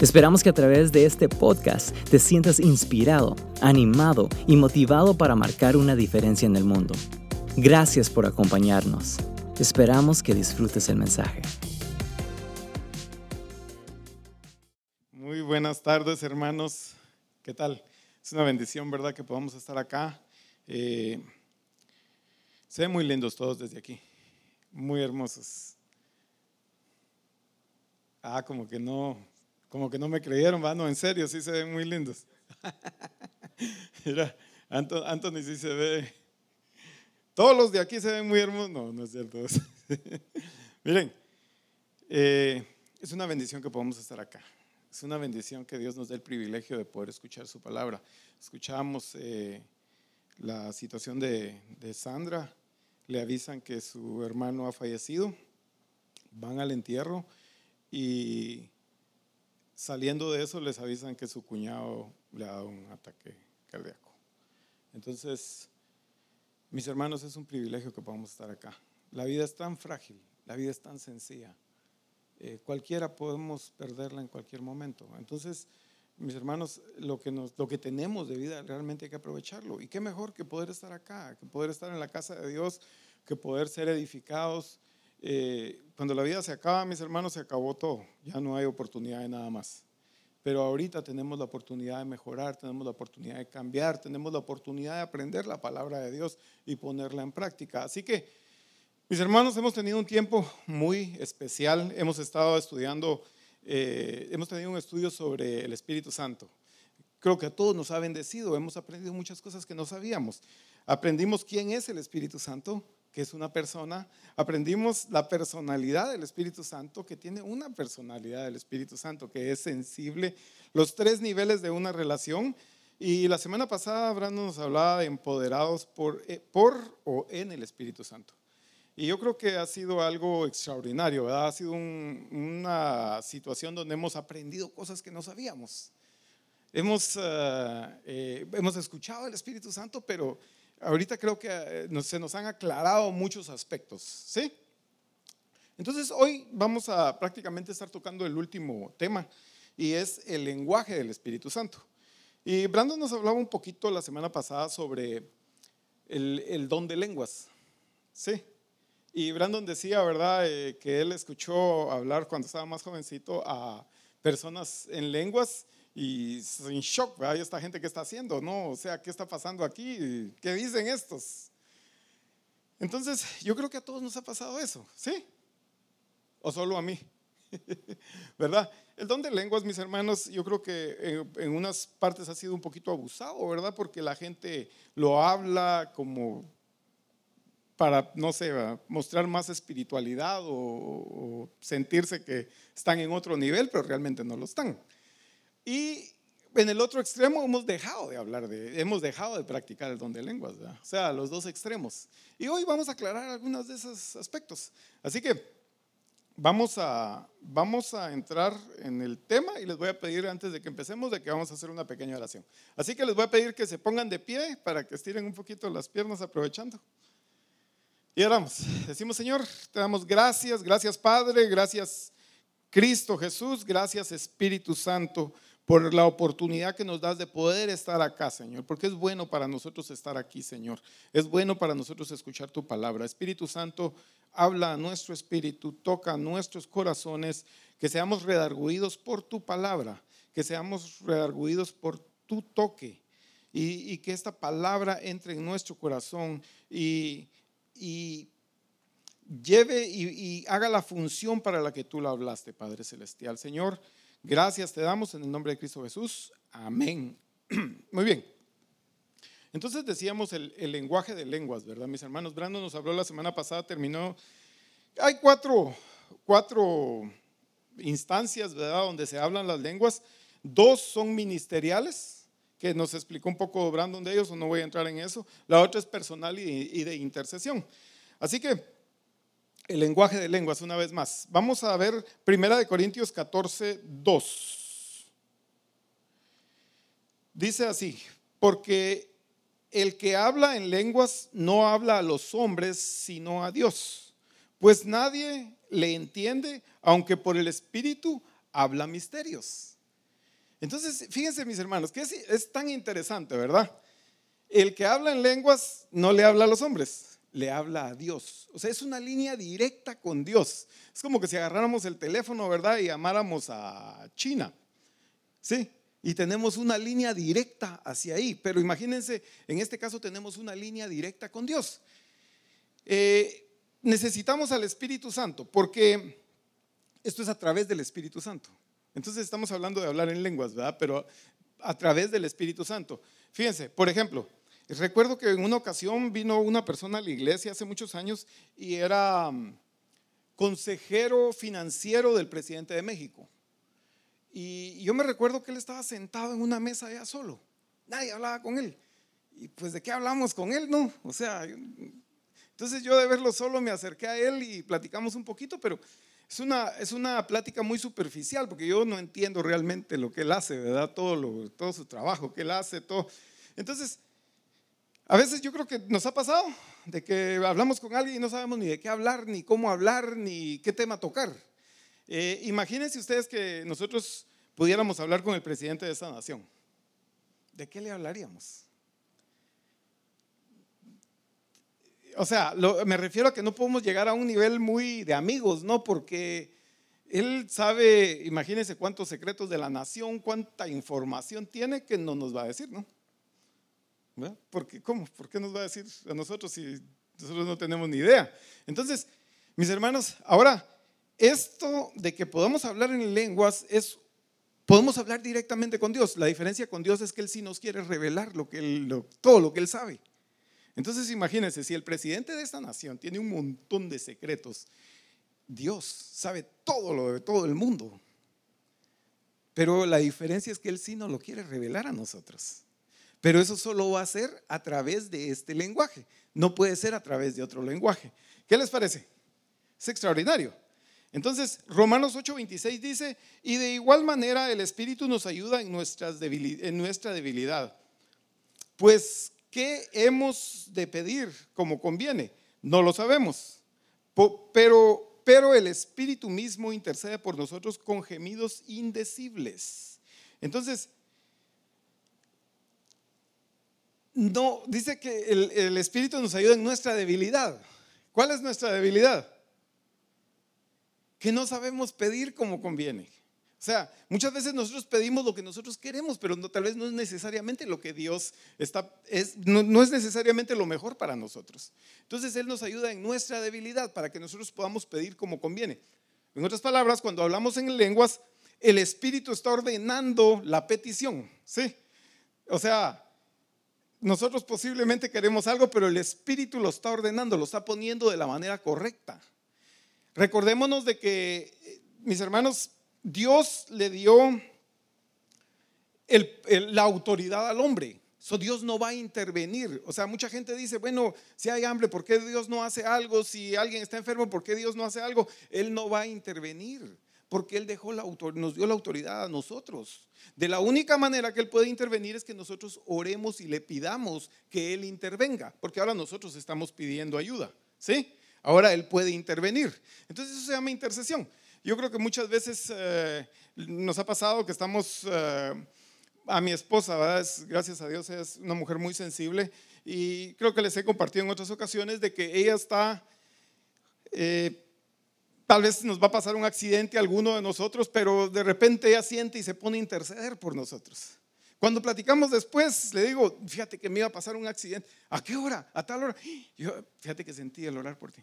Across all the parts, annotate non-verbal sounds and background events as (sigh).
Esperamos que a través de este podcast te sientas inspirado, animado y motivado para marcar una diferencia en el mundo. Gracias por acompañarnos. Esperamos que disfrutes el mensaje. Muy buenas tardes, hermanos. ¿Qué tal? Es una bendición, ¿verdad? Que podamos estar acá. Eh, se ven muy lindos todos desde aquí. Muy hermosos. Ah, como que no, como que no me creyeron, va, no, en serio, sí se ven muy lindos. (laughs) Mira, Anthony sí se ve. Todos los de aquí se ven muy hermosos. No, no es cierto. (laughs) Miren, eh, es una bendición que podamos estar acá. Es una bendición que Dios nos dé el privilegio de poder escuchar su palabra. Escuchamos eh, la situación de, de Sandra. Le avisan que su hermano ha fallecido. Van al entierro y saliendo de eso les avisan que su cuñado le ha dado un ataque cardíaco. Entonces, mis hermanos, es un privilegio que podamos estar acá. La vida es tan frágil, la vida es tan sencilla. Eh, cualquiera podemos perderla en cualquier momento. Entonces, mis hermanos, lo que, nos, lo que tenemos de vida realmente hay que aprovecharlo. Y qué mejor que poder estar acá, que poder estar en la casa de Dios, que poder ser edificados eh, cuando la vida se acaba, mis hermanos, se acabó todo. Ya no hay oportunidad de nada más. Pero ahorita tenemos la oportunidad de mejorar, tenemos la oportunidad de cambiar, tenemos la oportunidad de aprender la palabra de Dios y ponerla en práctica. Así que, mis hermanos, hemos tenido un tiempo muy especial. Hemos estado estudiando, eh, hemos tenido un estudio sobre el Espíritu Santo. Creo que a todos nos ha bendecido. Hemos aprendido muchas cosas que no sabíamos. Aprendimos quién es el Espíritu Santo, que es una persona. Aprendimos la personalidad del Espíritu Santo, que tiene una personalidad del Espíritu Santo, que es sensible. Los tres niveles de una relación. Y la semana pasada Brandon nos hablaba de empoderados por, eh, por o en el Espíritu Santo. Y yo creo que ha sido algo extraordinario, ¿verdad? Ha sido una situación donde hemos aprendido cosas que no sabíamos. Hemos, eh, eh, hemos escuchado el Espíritu Santo, pero ahorita creo que eh, se nos han aclarado muchos aspectos, ¿sí? Entonces hoy vamos a prácticamente estar tocando el último tema y es el lenguaje del Espíritu Santo. Y Brandon nos hablaba un poquito la semana pasada sobre el, don de lenguas, ¿sí? Y Brandon decía, ¿verdad?, eh, que él escuchó hablar cuando estaba más jovencito a personas en lenguas y en shock, ¿verdad? esta gente que está haciendo, ¿no? O sea, ¿qué está pasando aquí? ¿Qué dicen estos? Entonces, yo creo que a todos nos ha pasado eso, ¿sí? O solo a mí, (laughs) ¿verdad? El don de lenguas, mis hermanos, yo creo que en, unas partes ha sido un poquito abusado, ¿verdad? Porque la gente lo habla como para, no sé, mostrar más espiritualidad o sentirse que están en otro nivel, pero realmente no lo están. Y en el otro extremo hemos dejado de hablar de, hemos dejado de practicar el don de lenguas, o sea, los dos extremos. Y hoy vamos a aclarar algunos de esos aspectos. Así que vamos a, vamos a entrar en el tema y les voy a pedir antes de que empecemos de que vamos a hacer una pequeña oración. Así que les voy a pedir que se pongan de pie para que estiren un poquito las piernas aprovechando. Y oramos. Decimos, Señor, te damos gracias, gracias Padre, gracias Cristo Jesús, gracias Espíritu Santo por la oportunidad que nos das de poder estar acá, Señor, porque es bueno para nosotros estar aquí, Señor. Es bueno para nosotros escuchar tu palabra. Espíritu Santo, habla a nuestro espíritu, toca a nuestros corazones, que seamos redarguidos por tu palabra, que seamos redarguidos por tu toque y, que esta palabra entre en nuestro corazón y, lleve y, y haga la función para la que tú la hablaste, Padre Celestial. Señor, Gracias te damos en el nombre de Cristo Jesús. Amén. (clears throat) Muy bien. Entonces decíamos el, lenguaje de lenguas, ¿verdad? Mis hermanos, Brando nos habló la semana pasada, terminó. Hay cuatro, cuatro instancias, ¿verdad? Donde se hablan las lenguas. Dos son ministeriales, que nos explicó un poco Brandon de ellos, no voy a entrar en eso. La otra es personal y, de intercesión. Así que el lenguaje de lenguas, una vez más. Vamos a ver Primera de Corintios 14, 2. Dice así, porque el que habla en lenguas no habla a los hombres, sino a Dios, pues nadie le entiende, aunque por el Espíritu habla misterios. Entonces, fíjense mis hermanos, que es, tan interesante, ¿verdad? El que habla en lenguas no le habla a los hombres, le habla a Dios. O sea, es una línea directa con Dios. Es como que si agarráramos el teléfono, ¿verdad? Y llamáramos a China. ¿Sí? Y tenemos una línea directa hacia ahí. Pero imagínense, en este caso tenemos una línea directa con Dios. Eh, necesitamos al Espíritu Santo porque esto es a través del Espíritu Santo. Entonces estamos hablando de hablar en lenguas, ¿verdad? Pero a través del Espíritu Santo. Fíjense, por ejemplo, recuerdo que en una ocasión vino una persona a la iglesia hace muchos años y era mm, consejero financiero del presidente de México. Y yo me recuerdo que él estaba sentado en una mesa allá solo. Nadie hablaba con él. Y pues de qué hablamos con él, ¿no? O sea, entonces yo de verlo solo me acerqué a él y platicamos un poquito, pero es una, es una plática muy superficial porque yo no entiendo realmente lo que él hace, ¿verdad? Todo, lo, todo su trabajo que él hace, todo. Entonces, a veces yo creo que nos ha pasado de que hablamos con alguien y no sabemos ni de qué hablar, ni cómo hablar, ni qué tema tocar. Eh, imagínense ustedes que nosotros pudiéramos hablar con el presidente de esta nación. ¿De qué le hablaríamos? o sea, me refiero a que no podemos llegar a un nivel muy de amigos, ¿no? Porque él sabe, imagínense cuántos secretos de la nación, cuánta información tiene que no nos va a decir, ¿no? Porque, ¿cómo? ¿Por qué nos va a decir a nosotros si nosotros no tenemos ni idea? Entonces, mis hermanos, ahora, esto de que podamos hablar en lenguas es, podemos hablar directamente con Dios. La diferencia con Dios es que Él sí nos quiere revelar todo lo que Él sabe. Entonces imagínense, si el presidente de esta nación tiene un montón de secretos, Dios sabe todo lo de todo el mundo. Pero la diferencia es que Él sí no lo quiere revelar a nosotros. Pero eso solo va a ser a través de este lenguaje. No puede ser a través de otro lenguaje. ¿Qué les parece? Es extraordinario. Entonces, Romanos 8:26 dice, y de igual manera el Espíritu nos ayuda en, nuestra debilidad. Pues ¿Qué hemos de pedir como conviene? No lo sabemos. Pero, pero el Espíritu mismo intercede por nosotros con gemidos indecibles. Entonces, no, dice que el, Espíritu nos ayuda en nuestra debilidad. ¿Cuál es nuestra debilidad? Que no sabemos pedir como conviene. O sea, muchas veces nosotros pedimos lo que nosotros queremos, pero no, tal vez no es necesariamente lo que Dios está, es, no, es necesariamente lo mejor para nosotros. Entonces Él nos ayuda en nuestra debilidad para que nosotros podamos pedir como conviene. En otras palabras, cuando hablamos en lenguas, el Espíritu está ordenando la petición, ¿sí? O sea, nosotros posiblemente queremos algo, pero el Espíritu lo está ordenando, lo está poniendo de la manera correcta. Recordémonos de que, eh, mis hermanos, Dios le dio la autoridad al hombre. Dios no va a intervenir. O sea, mucha gente dice, bueno, si hay hambre, ¿por qué Dios no hace algo? Si alguien está enfermo, ¿por qué Dios no hace algo? Él no va a intervenir, porque Él dejó la nos dio la autoridad a nosotros. De la única manera que Él puede intervenir es que nosotros oremos y le pidamos que Él intervenga, porque ahora nosotros estamos pidiendo ayuda, ¿sí? Ahora Él puede intervenir. Entonces eso se llama intercesión. Yo creo que muchas veces eh, nos ha pasado que estamos, eh, a mi esposa, gracias a Dios, es una mujer muy sensible y creo que les he compartido en otras ocasiones de que ella está, eh, tal vez nos va a pasar un accidente a alguno de nosotros, pero de repente ella siente y se pone a interceder por nosotros. Cuando platicamos después, le digo, fíjate que me iba a pasar un accidente. ¿A qué hora? ¿A tal hora? Yo, fíjate que sentí el orar por ti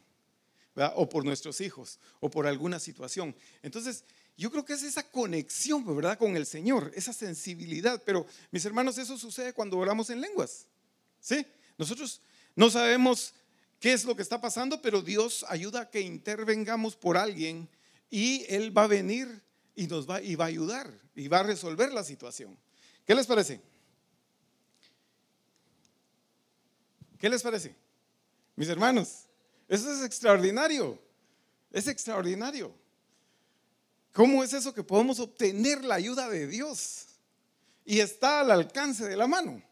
o por nuestros hijos, o por alguna situación. Entonces, yo creo que es esa conexión, ¿verdad? Con el Señor, esa sensibilidad. Pero, mis hermanos, eso sucede cuando oramos en lenguas. ¿Sí? Nosotros no sabemos qué es lo que está pasando, pero Dios ayuda a que intervengamos por alguien y Él va a venir y nos va, y va a ayudar y va a resolver la situación. ¿Qué les parece? ¿Qué les parece? Mis hermanos, eso es extraordinario. Es extraordinario. ¿Cómo es eso que podemos obtener la ayuda de Dios? Y está al alcance de la mano.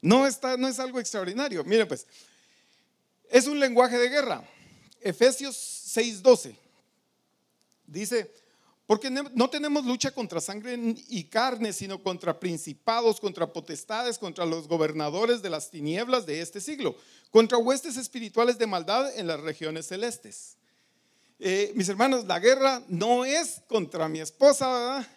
No, está, no es algo extraordinario. Mire, pues, es un lenguaje de guerra. Efesios 6:12 dice, porque no tenemos lucha contra sangre y carne, sino contra principados, contra potestades, contra los gobernadores de las tinieblas de este siglo, contra huestes espirituales de maldad en las regiones celestes. Eh, mis hermanos, la guerra no es contra mi esposa, ¿verdad?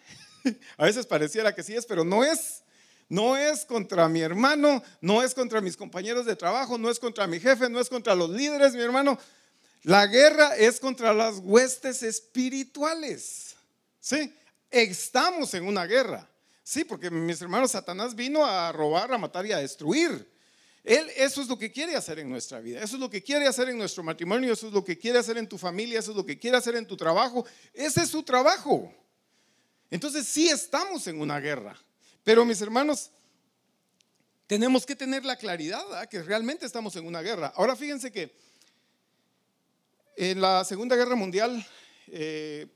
(laughs) A veces pareciera que sí es, pero no es. No es contra mi hermano, no es contra mis compañeros de trabajo, no es contra mi jefe, no es contra los líderes, mi hermano. La guerra es contra las huestes espirituales. Sí, estamos en una guerra. Sí, porque mis hermanos, Satanás vino a robar, a matar y a destruir. Él eso es lo que quiere hacer en nuestra vida, eso es lo que quiere hacer en nuestro matrimonio, eso es lo que quiere hacer en tu familia, eso es lo que quiere hacer en tu trabajo. Ese es su trabajo. Entonces sí estamos en una guerra, pero mis hermanos, tenemos que tener la claridad que realmente estamos en una guerra. Ahora fíjense que en la Segunda Guerra Mundial, eh,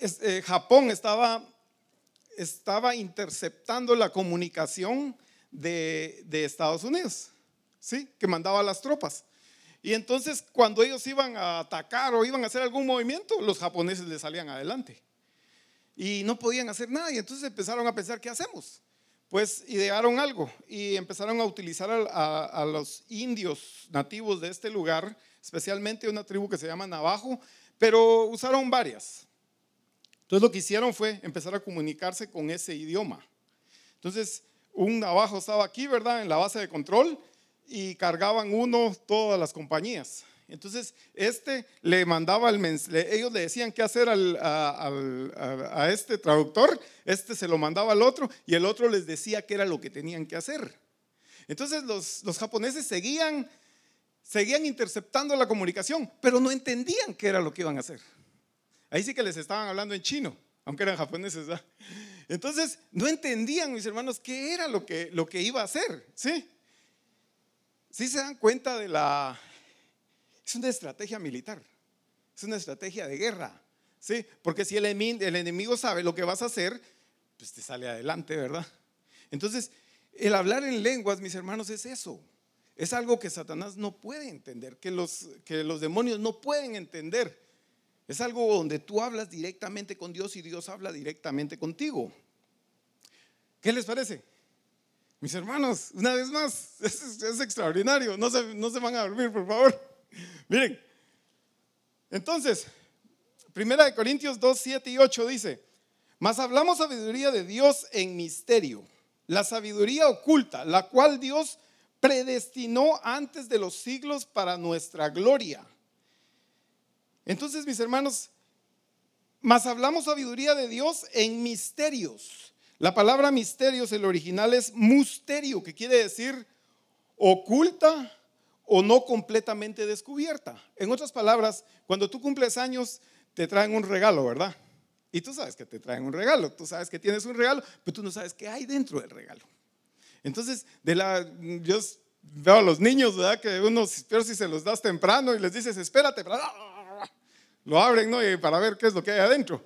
eh, Japón estaba, interceptando la comunicación de, Estados Unidos, ¿sí? que mandaba las tropas. Y entonces cuando ellos iban a atacar o iban a hacer algún movimiento, los japoneses les salían adelante. Y no podían hacer nada. Y entonces empezaron a pensar, ¿qué hacemos? Pues idearon algo y empezaron a utilizar a, los indios nativos de este lugar, especialmente una tribu que se llama Navajo, pero usaron varias. Entonces lo que hicieron fue empezar a comunicarse con ese idioma. Entonces un navajo estaba aquí, ¿verdad? En la base de control y cargaban uno todas las compañías. Entonces, este le mandaba el mensaje, ellos le decían qué hacer a, este traductor, este se lo mandaba al otro y el otro les decía qué era lo que tenían que hacer. Entonces, los, los japoneses seguían, seguían interceptando la comunicación, pero no entendían qué era lo que iban a hacer. Ahí sí que les estaban hablando en chino, aunque eran japoneses. Entonces, no entendían, mis hermanos, qué era lo que, lo que iba a hacer, ¿sí? Sí se dan cuenta de la... Es una estrategia militar, es una estrategia de guerra, ¿sí? Porque si el, enemigo sabe lo que vas a hacer, pues te sale adelante, ¿verdad? Entonces, el hablar en lenguas, mis hermanos, es eso. Es algo que Satanás no puede entender, que los, demonios no pueden entender. Es algo donde tú hablas directamente con Dios y Dios habla directamente contigo. ¿Qué les parece? Mis hermanos, una vez más, (laughs) es, extraordinario. No se van a dormir, por favor. (laughs) Miren, entonces, Primera de Corintios 2, 7 y 8 dice, mas hablamos sabiduría de Dios en misterio, la sabiduría oculta, la cual Dios predestinó antes de los siglos para nuestra gloria entonces, mis hermanos, más hablamos sabiduría de Dios en misterios. La palabra misterios, el original es musterio, que quiere decir oculta o no completamente descubierta. En otras palabras, cuando tú cumples años, te traen un regalo, ¿verdad? Y tú sabes que te traen un regalo, tú sabes que tienes un regalo, pero tú no sabes qué hay dentro del regalo. Entonces, de la, yo veo a los niños, ¿verdad? Que unos, pero si se los das temprano y les dices, espérate, (laughs) lo abren ¿no? para ver qué es lo que hay adentro.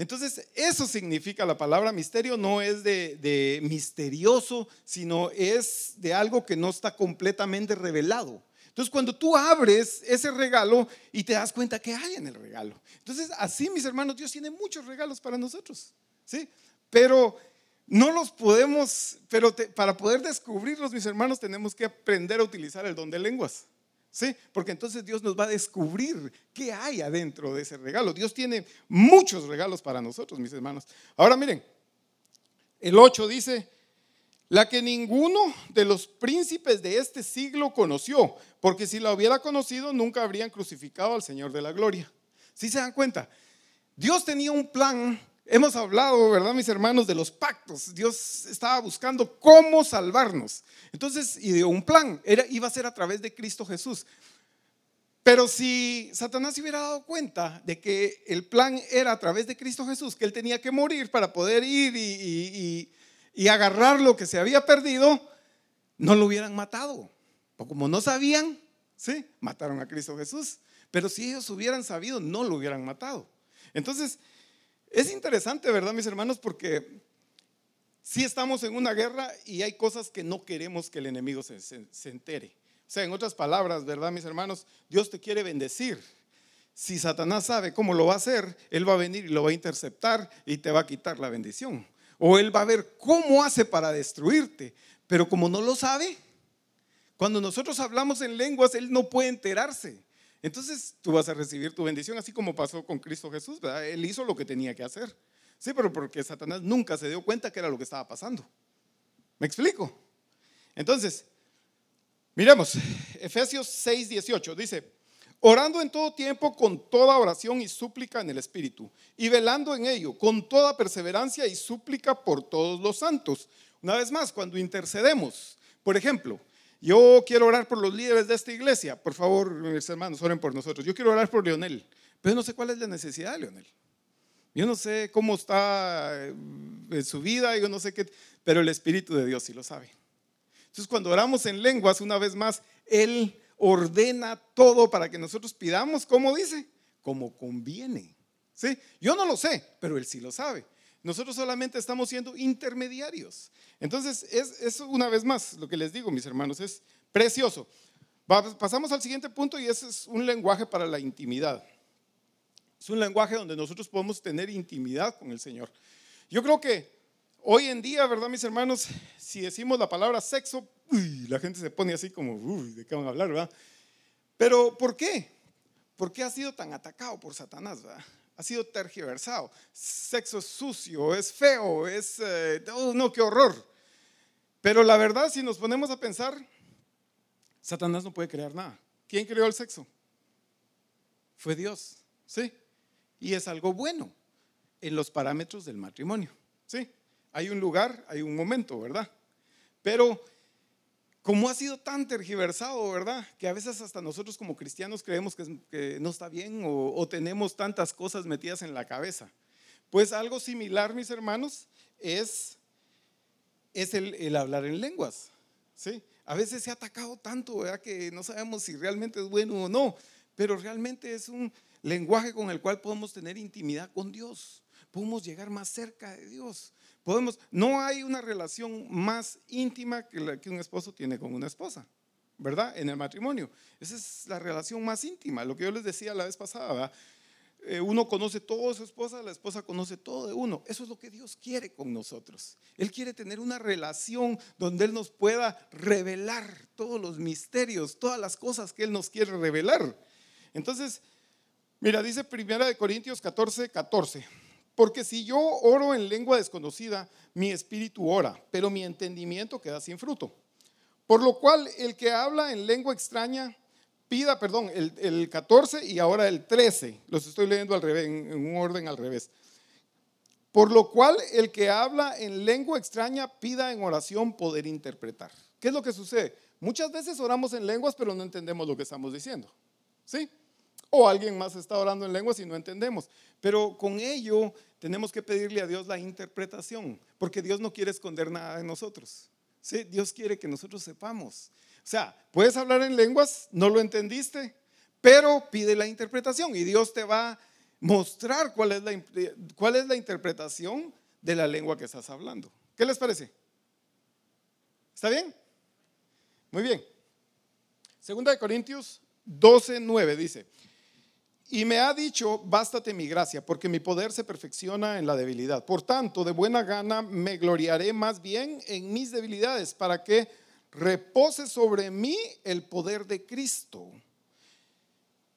Entonces, eso significa la palabra misterio, no es de, misterioso, sino es de algo que no está completamente revelado. Entonces, cuando tú abres ese regalo y te das cuenta que hay en el regalo. Entonces, así, mis hermanos, Dios tiene muchos regalos para nosotros, ¿sí? Pero no los podemos, pero para poder descubrirlos, mis hermanos, tenemos que aprender a utilizar el don de lenguas. ¿Sí? Porque entonces Dios nos va a descubrir qué hay adentro de ese regalo. Dios tiene muchos regalos para nosotros, mis hermanos. Ahora miren, el 8 dice, la que ninguno de los príncipes de este siglo conoció, porque si la hubiera conocido nunca habrían crucificado al Señor de la gloria. ¿Sí se dan cuenta? Dios tenía un plan Hemos hablado, ¿verdad, mis hermanos, de los pactos. Dios estaba buscando cómo salvarnos. Entonces, y dio un plan. Iba a ser a través de Cristo Jesús. Pero si Satanás se hubiera dado cuenta de que el plan era a través de Cristo Jesús, que él tenía que morir para poder ir y, y agarrar lo que se había perdido, no lo hubieran matado. O como no sabían, sí, mataron a Cristo Jesús. Pero si ellos hubieran sabido, no lo hubieran matado. Entonces, es interesante, ¿verdad, mis hermanos? Porque si estamos en una guerra y hay cosas que no queremos que el enemigo se, se entere. O sea, en otras palabras, ¿verdad, mis hermanos? Dios te quiere bendecir. Si Satanás sabe cómo lo va a hacer, él va a venir y lo va a interceptar y te va a quitar la bendición. O él va a ver cómo hace para destruirte. Pero como no lo sabe, cuando nosotros hablamos en lenguas, él no puede enterarse. Entonces tú vas a recibir tu bendición, así como pasó con Cristo Jesús. Él hizo lo que tenía que hacer. Sí, pero porque Satanás nunca se dio cuenta que era lo que estaba pasando. ¿Me explico? Entonces, miremos, Efesios 6, 18 dice, orando en todo tiempo con toda oración y súplica en el Espíritu, y velando en ello con toda perseverancia y súplica por todos los santos. Una vez más, cuando intercedemos, por ejemplo, yo quiero orar por los líderes de esta iglesia. Por favor, mis hermanos, oren por nosotros. Yo quiero orar por Leonel, pero no sé cuál es la necesidad de Leonel. Yo no sé cómo está eh, en su vida, yo no sé qué, pero el Espíritu de Dios sí lo sabe. Entonces, cuando oramos en lenguas, una vez más, Él ordena todo para que nosotros pidamos, como dice, como conviene. ¿Sí? Yo no lo sé, pero Él sí lo sabe. Nosotros solamente estamos siendo intermediarios. Entonces, es, una vez más lo que les digo, mis hermanos, es precioso. pasamos al siguiente punto y ese es un lenguaje para la intimidad. Es un lenguaje donde nosotros podemos tener intimidad con el Señor. Yo creo que hoy en día, ¿verdad, mis hermanos? Si decimos la palabra sexo, la gente se pone así como, uy, ¿de qué van a hablar, verdad? Pero, ¿por qué? ¿Por qué ha sido tan atacado por Satanás, verdad? Ha sido tergiversado. Sexo es sucio, es feo, es... Eh, oh, no, qué horror. Pero la verdad, si nos ponemos a pensar, Satanás no puede crear nada. ¿Quién creó el sexo? Fue Dios, ¿sí? Y es algo bueno en los parámetros del matrimonio, ¿sí? Hay un lugar, hay un momento, ¿verdad? Pero como ha sido tan tergiversado, ¿verdad? Que a veces hasta nosotros como cristianos creemos que, no está bien o, tenemos tantas cosas metidas en la cabeza. Pues algo similar, mis hermanos, es, es el, hablar en lenguas. ¿sí? A veces se ha atacado tanto, ¿verdad? Que no sabemos si realmente es bueno o no, pero realmente es un lenguaje con el cual podemos tener intimidad con Dios, podemos llegar más cerca de Dios. Podemos, no hay una relación más íntima que la que un esposo tiene con una esposa, ¿verdad? En el matrimonio. Esa es la relación más íntima, lo que yo les decía la vez pasada, eh, uno conoce todo de su esposa, la esposa conoce todo de uno. Eso es lo que Dios quiere con nosotros. Él quiere tener una relación donde Él nos pueda revelar todos los misterios, todas las cosas que Él nos quiere revelar. Entonces, mira, dice Primera de Corintios 14, 14. Porque si yo oro en lengua desconocida, mi espíritu ora, pero mi entendimiento queda sin fruto. Por lo cual el que habla en lengua extraña, pida, perdón, el, 14 y ahora el 13, los estoy leyendo en, un orden al revés. Por lo cual el que habla en lengua extraña, pida en oración poder interpretar. ¿Qué es lo que sucede? Muchas veces oramos en lenguas, pero no entendemos lo que estamos diciendo. ¿Sí? O alguien más está orando en lenguas y no entendemos. Pero con ello tenemos que pedirle a Dios la interpretación, porque Dios no quiere esconder nada de nosotros. Dios quiere que nosotros sepamos. O sea, puedes hablar en lenguas, no lo entendiste, pero pide la interpretación y Dios te va a mostrar cuál es la, cuál es la interpretación de la lengua que estás hablando. ¿Qué les parece? ¿Está bien? Muy bien. Segunda de Corintios 12, 9 dice, y me ha dicho, bástate mi gracia, porque mi poder se perfecciona en la debilidad. Por tanto, de buena gana me gloriaré más bien en mis debilidades, para que repose sobre mí el poder de Cristo.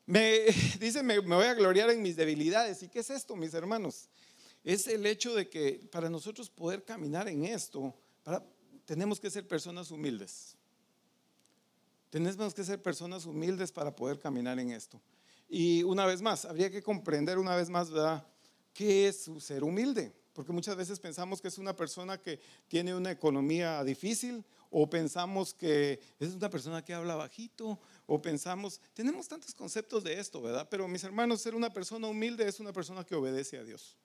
Me (laughs) dice, me, voy a gloriar en mis debilidades. ¿Y qué es esto, mis hermanos? Es el hecho de que para nosotros poder caminar en esto, tenemos que ser personas humildes. Tenemos que ser personas humildes para poder caminar en esto. Y una vez más, habría que comprender una vez más, ¿verdad? ¿Qué es ser humilde? Porque muchas veces pensamos que es una persona que tiene una economía difícil o pensamos que es una persona que habla bajito o pensamos, tenemos tantos conceptos de esto, ¿verdad? Pero mis hermanos, ser una persona humilde es una persona que obedece a Dios,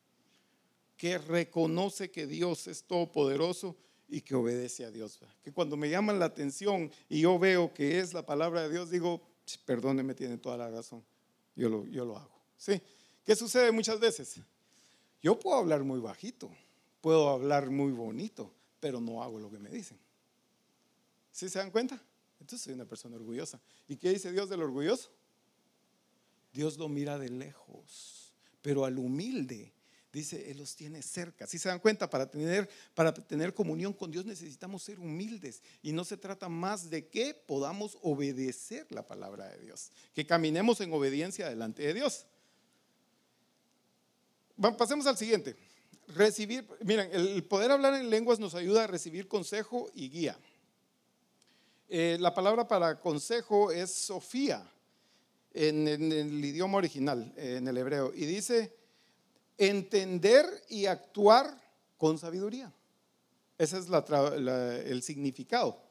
que reconoce que Dios es todopoderoso y que obedece a Dios. Que cuando me llaman la atención y yo veo que es la palabra de Dios, digo, perdóneme, tiene toda la razón. Yo lo, yo lo hago. ¿Sí? ¿Qué sucede muchas veces? Yo puedo hablar muy bajito, puedo hablar muy bonito, pero no hago lo que me dicen. ¿Sí se dan cuenta? Entonces soy una persona orgullosa. ¿Y qué dice Dios del orgulloso? Dios lo mira de lejos, pero al humilde dice, Él los tiene cerca. Si se dan cuenta, para tener, para tener comunión con Dios necesitamos ser humildes. Y no se trata más de que podamos obedecer la palabra de Dios, que caminemos en obediencia delante de Dios. Pasemos al siguiente. Recibir, miren, el poder hablar en lenguas nos ayuda a recibir consejo y guía. Eh, la palabra para consejo es Sofía en, el idioma original, en el hebreo, y dice entender y actuar con sabiduría. Ese es el significado.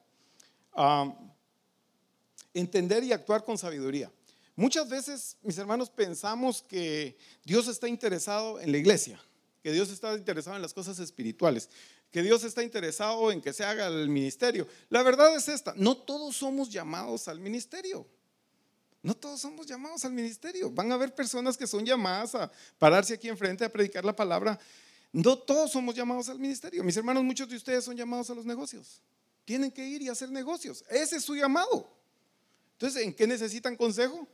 entender y actuar con sabiduría. Muchas veces, mis hermanos, pensamos que Dios está interesado en la iglesia, que Dios está interesado en las cosas espirituales, que Dios está interesado en que se haga el ministerio. La verdad es esta, no todos somos llamados al ministerio. No todos somos llamados al ministerio. Van a haber personas que son llamadas a pararse aquí enfrente a predicar la palabra. No todos somos llamados al ministerio. Mis hermanos, muchos de ustedes son llamados a los negocios. Tienen que ir y hacer negocios. Ese es su llamado. Entonces, ¿en qué necesitan consejo?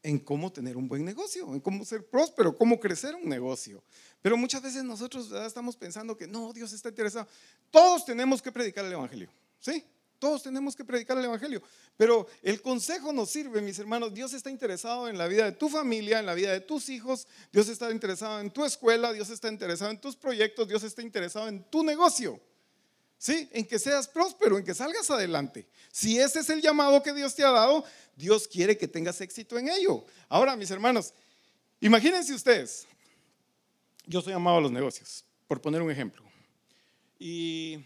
en cómo tener un buen negocio, en cómo ser próspero, cómo crecer un negocio. Pero muchas veces nosotros estamos pensando que no, Dios está interesado. Todos tenemos que predicar el Evangelio, ¿sí? Todos tenemos que predicar el Evangelio. Pero el consejo nos sirve, mis hermanos. Dios está interesado en la vida de tu familia, en la vida de tus hijos. Dios está interesado en tu escuela. Dios está interesado en tus proyectos. Dios está interesado en tu negocio. ¿Sí? En que seas próspero, en que salgas adelante. Si ese es el llamado que Dios te ha dado, Dios quiere que tengas éxito en ello. Ahora, mis hermanos, imagínense ustedes, yo soy amado a los negocios, por poner un ejemplo. Y,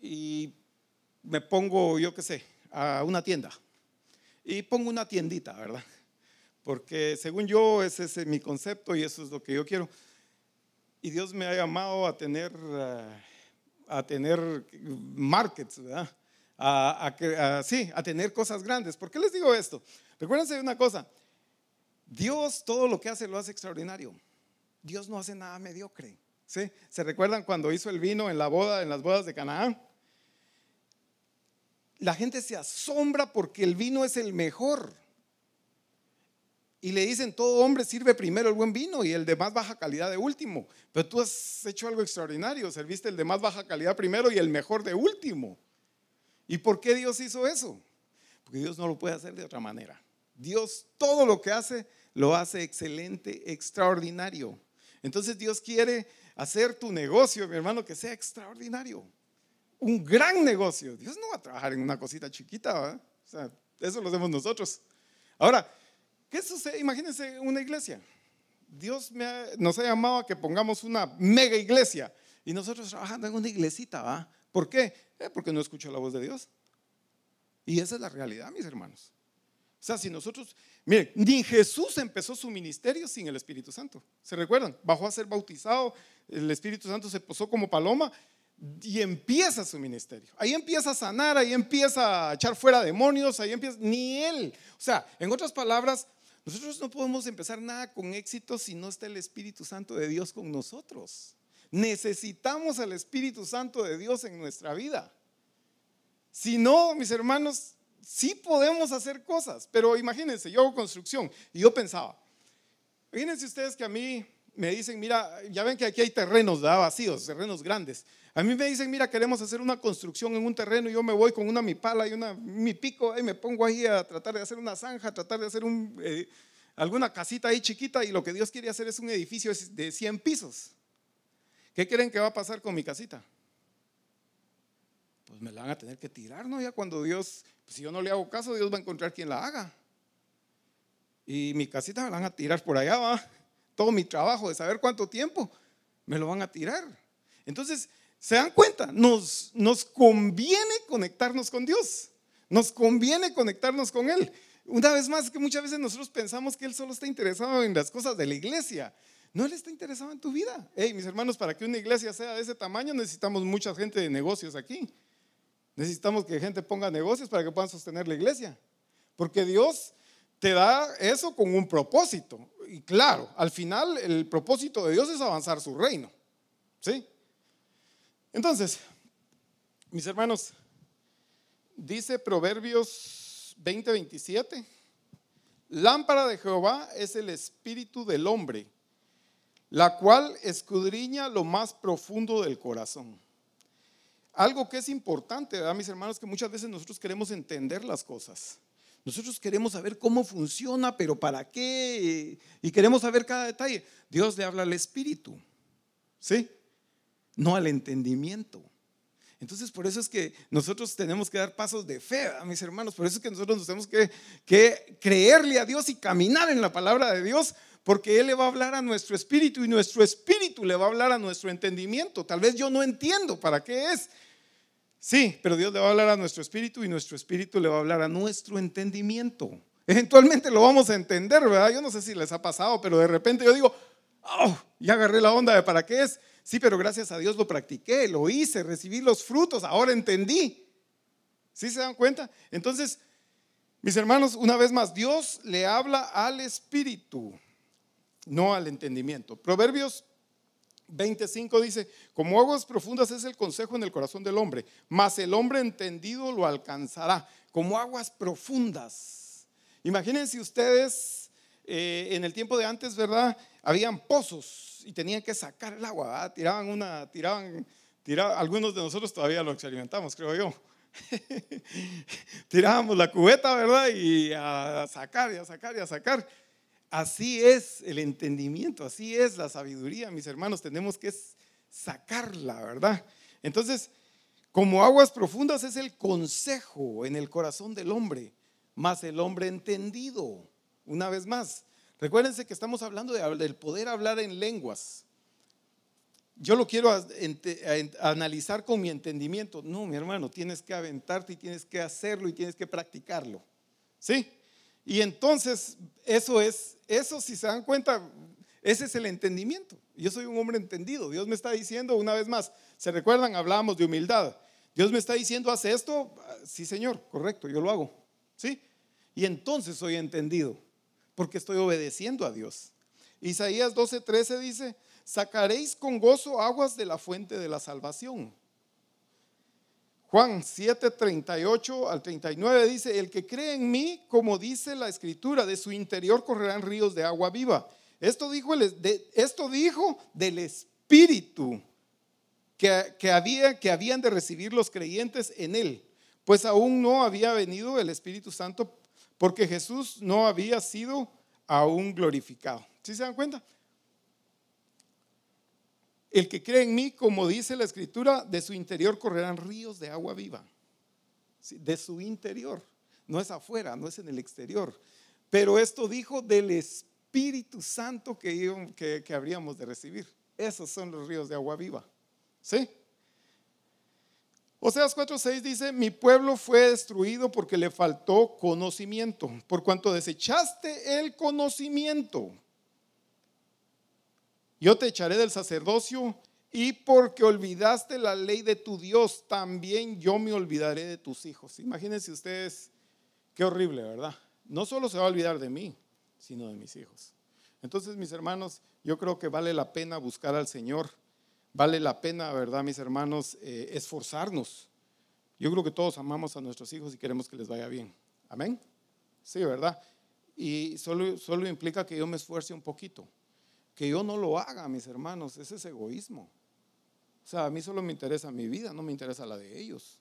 y me pongo, yo qué sé, a una tienda. Y pongo una tiendita, ¿verdad? Porque según yo, ese es mi concepto y eso es lo que yo quiero. Y Dios me ha llamado a tener... Eh, a tener markets, ¿verdad? A, sí, a tener cosas grandes. ¿Por qué les digo esto? Recuérdense de una cosa, Dios todo lo que hace lo hace extraordinario. Dios no hace nada mediocre. ¿sí? ¿Se recuerdan cuando hizo el vino en la boda, en las bodas de Canaán? La gente se asombra porque el vino es el mejor. Y le dicen, todo hombre sirve primero el buen vino y el de más baja calidad de último. Pero tú has hecho algo extraordinario, serviste el de más baja calidad primero y el mejor de último. ¿Y por qué Dios hizo eso? Porque Dios no lo puede hacer de otra manera. Dios todo lo que hace lo hace excelente, extraordinario. Entonces Dios quiere hacer tu negocio, mi hermano, que sea extraordinario. Un gran negocio. Dios no va a trabajar en una cosita chiquita, ¿verdad? O sea, eso lo hacemos nosotros. Ahora, ¿Qué sucede? Imagínense una iglesia. Dios nos ha llamado a que pongamos una mega iglesia y nosotros trabajando en una iglesita, ¿va? ¿Por qué? Eh, porque no escucho la voz de Dios. Y esa es la realidad, mis hermanos. O sea, si nosotros, miren, ni Jesús empezó su ministerio sin el Espíritu Santo. ¿Se recuerdan? Bajó a ser bautizado, el Espíritu Santo se posó como paloma y empieza su ministerio. Ahí empieza a sanar, ahí empieza a echar fuera demonios, ahí empieza, ni él. O sea, en otras palabras, nosotros no podemos empezar nada con éxito si no está el Espíritu Santo de Dios con nosotros. Necesitamos al Espíritu Santo de Dios en nuestra vida. Si no, mis hermanos, sí podemos hacer cosas, pero imagínense, yo hago construcción y yo pensaba, imagínense ustedes que a mí me dicen, mira, ya ven que aquí hay terrenos vacíos, terrenos grandes. A mí me dicen, mira, queremos hacer una construcción en un terreno y yo me voy con una mi pala y una mi pico y me pongo ahí a tratar de hacer una zanja, tratar de hacer un, eh, alguna casita ahí chiquita y lo que Dios quiere hacer es un edificio de 100 pisos. ¿Qué creen que va a pasar con mi casita? Pues me la van a tener que tirar, ¿no? Ya cuando Dios, pues si yo no le hago caso, Dios va a encontrar quien la haga. Y mi casita me la van a tirar por allá, va. Todo mi trabajo de saber cuánto tiempo me lo van a tirar. Entonces, ¿Se dan cuenta? Nos, conviene conectarnos con Dios. Nos conviene conectarnos con Él. Una vez más, que muchas veces nosotros pensamos que Él solo está interesado en las cosas de la iglesia. No Él está interesado en tu vida. Hey, mis hermanos, para que una iglesia sea de ese tamaño necesitamos mucha gente de negocios aquí. Necesitamos que gente ponga negocios para que puedan sostener la iglesia. Porque Dios te da eso con un propósito. Y claro, al final el propósito de Dios es avanzar su reino. ¿Sí? Entonces, mis hermanos, dice Proverbios 20:27, lámpara de Jehová es el espíritu del hombre, la cual escudriña lo más profundo del corazón. Algo que es importante, ¿verdad, mis hermanos? Que muchas veces nosotros queremos entender las cosas. Nosotros queremos saber cómo funciona, pero para qué. Y queremos saber cada detalle. Dios le habla al espíritu, ¿sí? No al entendimiento. Entonces, por eso es que nosotros tenemos que dar pasos de fe, a mis hermanos. Por eso es que nosotros nos tenemos que, creerle a Dios y caminar en la palabra de Dios, porque Él le va a hablar a nuestro espíritu y nuestro espíritu le va a hablar a nuestro entendimiento. Tal vez yo no entiendo para qué es. Sí, pero Dios le va a hablar a nuestro espíritu y nuestro espíritu le va a hablar a nuestro entendimiento. Eventualmente lo vamos a entender, ¿verdad? Yo no sé si les ha pasado, pero de repente yo digo, oh, ya agarré la onda de para qué es. Sí, pero gracias a Dios lo practiqué, lo hice, recibí los frutos, ahora entendí. ¿Sí se dan cuenta? Entonces, mis hermanos, una vez más, Dios le habla al espíritu, no al entendimiento. Proverbios 25 dice, como aguas profundas es el consejo en el corazón del hombre, mas el hombre entendido lo alcanzará, como aguas profundas. Imagínense ustedes, eh, en el tiempo de antes, ¿verdad? Habían pozos y tenían que sacar el agua, tiraban una, tiraban, tiraban, algunos de nosotros todavía lo experimentamos, creo yo. (laughs) Tirábamos la cubeta, ¿verdad? Y a sacar, y a sacar, y a sacar. Así es el entendimiento, así es la sabiduría, mis hermanos, tenemos que sacarla, ¿verdad? Entonces, como aguas profundas es el consejo en el corazón del hombre, más el hombre entendido. Una vez más, Recuérdense que estamos hablando del poder hablar en lenguas. Yo lo quiero analizar con mi entendimiento. No, mi hermano, tienes que aventarte y tienes que hacerlo y tienes que practicarlo. ¿Sí? Y entonces, eso es, eso si se dan cuenta, ese es el entendimiento. Yo soy un hombre entendido. Dios me está diciendo, una vez más, ¿se recuerdan? Hablábamos de humildad. Dios me está diciendo, hace esto. Sí, Señor, correcto, yo lo hago. ¿Sí? Y entonces soy entendido porque estoy obedeciendo a Dios. Isaías 12:13 dice, sacaréis con gozo aguas de la fuente de la salvación. Juan 7:38 al 39 dice, el que cree en mí, como dice la escritura, de su interior correrán ríos de agua viva. Esto dijo, esto dijo del Espíritu que, que, había, que habían de recibir los creyentes en él, pues aún no había venido el Espíritu Santo porque Jesús no había sido aún glorificado. ¿Sí se dan cuenta? El que cree en mí, como dice la escritura, de su interior correrán ríos de agua viva. De su interior. No es afuera, no es en el exterior. Pero esto dijo del Espíritu Santo que, que, habríamos de recibir. Esos son los ríos de agua viva. ¿Sí? Oseas 4:6 dice, mi pueblo fue destruido porque le faltó conocimiento, por cuanto desechaste el conocimiento. Yo te echaré del sacerdocio y porque olvidaste la ley de tu Dios, también yo me olvidaré de tus hijos. Imagínense ustedes, qué horrible, ¿verdad? No solo se va a olvidar de mí, sino de mis hijos. Entonces, mis hermanos, yo creo que vale la pena buscar al Señor Vale la pena, ¿verdad, mis hermanos, eh, esforzarnos. Yo creo que todos amamos a nuestros hijos y queremos que les vaya bien. Amén. Sí, ¿verdad? Y solo, solo implica que yo me esfuerce un poquito. Que yo no lo haga, mis hermanos. Ese es egoísmo. O sea, a mí solo me interesa mi vida, no me interesa la de ellos.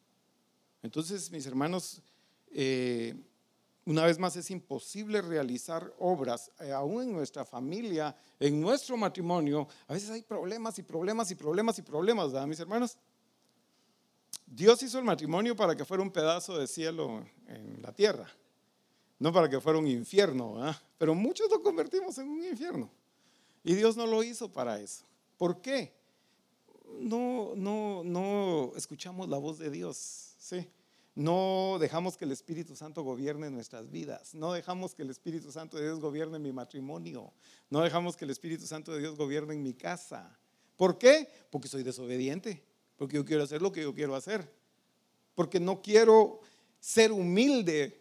Entonces, mis hermanos, eh, una vez más, es imposible realizar obras, eh, aún en nuestra familia, en nuestro matrimonio. A veces hay problemas y problemas y problemas y problemas, ¿verdad, mis hermanos? Dios hizo el matrimonio para que fuera un pedazo de cielo en la tierra, no para que fuera un infierno, ¿verdad? Pero muchos lo convertimos en un infierno. Y Dios no lo hizo para eso. ¿Por qué? No, no, no escuchamos la voz de Dios, ¿sí? no dejamos que el Espíritu Santo gobierne nuestras vidas, no dejamos que el Espíritu Santo de Dios gobierne mi matrimonio, no dejamos que el Espíritu Santo de Dios gobierne mi casa. ¿Por qué? Porque soy desobediente, porque yo quiero hacer lo que yo quiero hacer, porque no quiero ser humilde